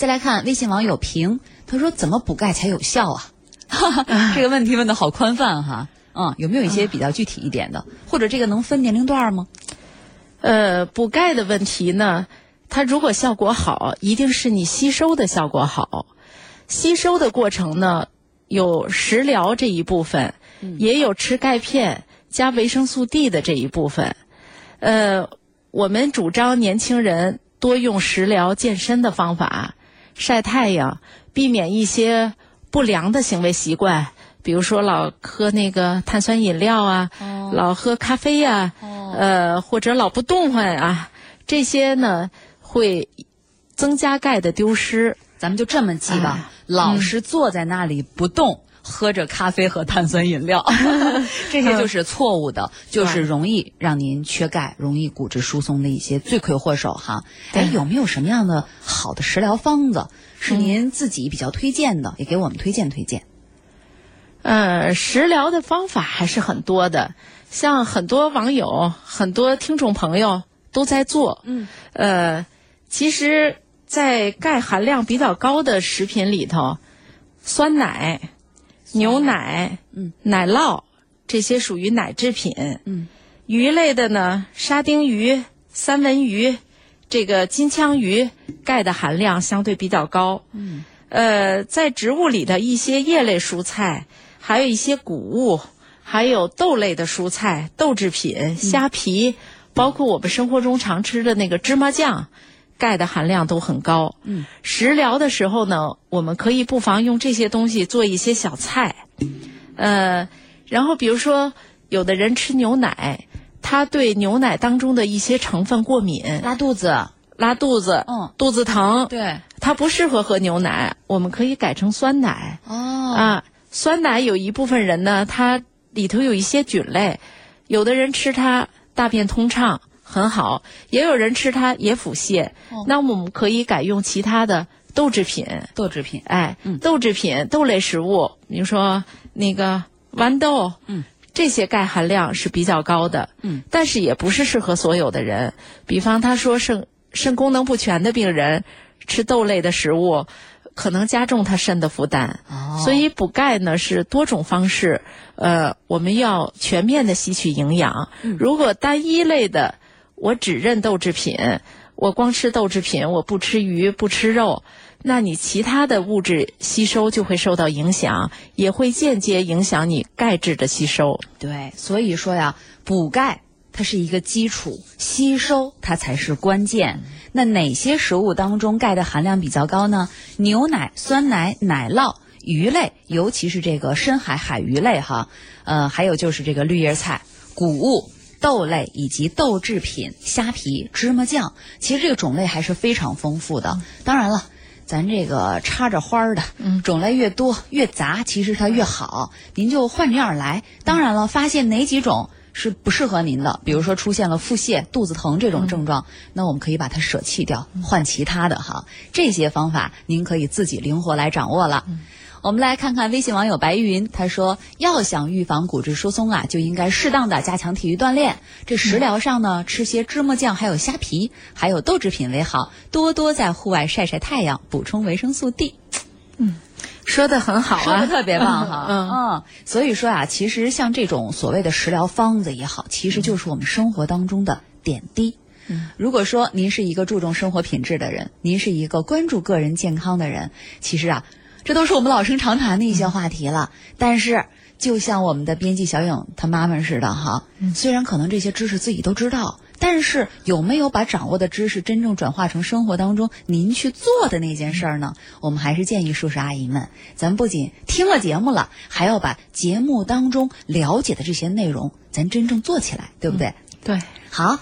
再来看微信网友平，他说怎么补钙才有效啊？这个问题问的好宽泛哈。嗯，有没有一些比较具体一点的，或者这个能分年龄段吗？呃，补钙的问题呢，它如果效果好，一定是你吸收的效果好。吸收的过程呢，有食疗这一部分，也有吃钙片加维生素 D 的这一部分。呃，我们主张年轻人多用食疗、健身的方法，晒太阳，避免一些不良的行为习惯。比如说老喝那个碳酸饮料啊，老喝咖啡呀，呃，或者老不动换啊，这些呢会增加钙的丢失。咱们就这么记吧，老是坐在那里不动，喝着咖啡和碳酸饮料，这些就是错误的，就是容易让您缺钙、容易骨质疏松的一些罪魁祸首哈。哎，有没有什么样的好的食疗方子是您自己比较推荐的？也给我们推荐推荐。呃，食疗的方法还是很多的，像很多网友、很多听众朋友都在做。嗯，呃，其实，在钙含量比较高的食品里头，酸奶、牛奶、嗯，奶酪这些属于奶制品。嗯，鱼类的呢，沙丁鱼、三文鱼，这个金枪鱼，钙的含量相对比较高。嗯，呃，在植物里的一些叶类蔬菜。还有一些谷物，还有豆类的蔬菜、豆制品、虾皮，包括我们生活中常吃的那个芝麻酱，钙的含量都很高。嗯，食疗的时候呢，我们可以不妨用这些东西做一些小菜。呃，然后比如说，有的人吃牛奶，他对牛奶当中的一些成分过敏，拉肚子，拉肚子，嗯，肚子疼，对，他不适合喝牛奶，我们可以改成酸奶。哦，啊。酸奶有一部分人呢，它里头有一些菌类，有的人吃它大便通畅很好，也有人吃它也腹泻。那我们可以改用其他的豆制品。豆制品，哎，豆制品、豆类食物，比如说那个豌豆，嗯，这些钙含量是比较高的。嗯，但是也不是适合所有的人。比方他说肾肾功能不全的病人吃豆类的食物。可能加重他肾的负担，所以补钙呢是多种方式。呃，我们要全面的吸取营养。如果单一类的，我只认豆制品，我光吃豆制品，我不吃鱼不吃肉，那你其他的物质吸收就会受到影响，也会间接影响你钙质的吸收。对，所以说呀，补钙它是一个基础，吸收它才是关键。那哪些食物当中钙的含量比较高呢？牛奶、酸奶、奶酪、鱼类，尤其是这个深海海鱼类哈，呃，还有就是这个绿叶菜、谷物、豆类以及豆制品、虾皮、芝麻酱，其实这个种类还是非常丰富的。当然了，咱这个插着花儿的，种类越多越杂，其实它越好。您就换着样来。当然了，发现哪几种。是不适合您的，比如说出现了腹泻、肚子疼这种症状，那我们可以把它舍弃掉，换其他的哈。这些方法您可以自己灵活来掌握了。我们来看看微信网友白云，他说：要想预防骨质疏松啊，就应该适当的加强体育锻炼。这食疗上呢，吃些芝麻酱，还有虾皮，还有豆制品为好，多多在户外晒晒太阳，补充维生素 D。嗯。说的很好啊，说的特别棒哈，嗯。嗯，所以说啊，其实像这种所谓的食疗方子也好，其实就是我们生活当中的点滴。如果说您是一个注重生活品质的人，您是一个关注个人健康的人，其实啊，这都是我们老生常谈的一些话题了。但是，就像我们的编辑小颖她妈妈似的哈，虽然可能这些知识自己都知道。但是有没有把掌握的知识真正转化成生活当中您去做的那件事儿呢？我们还是建议叔叔阿姨们，咱不仅听了节目了，还要把节目当中了解的这些内容，咱真正做起来，对不对？对，好，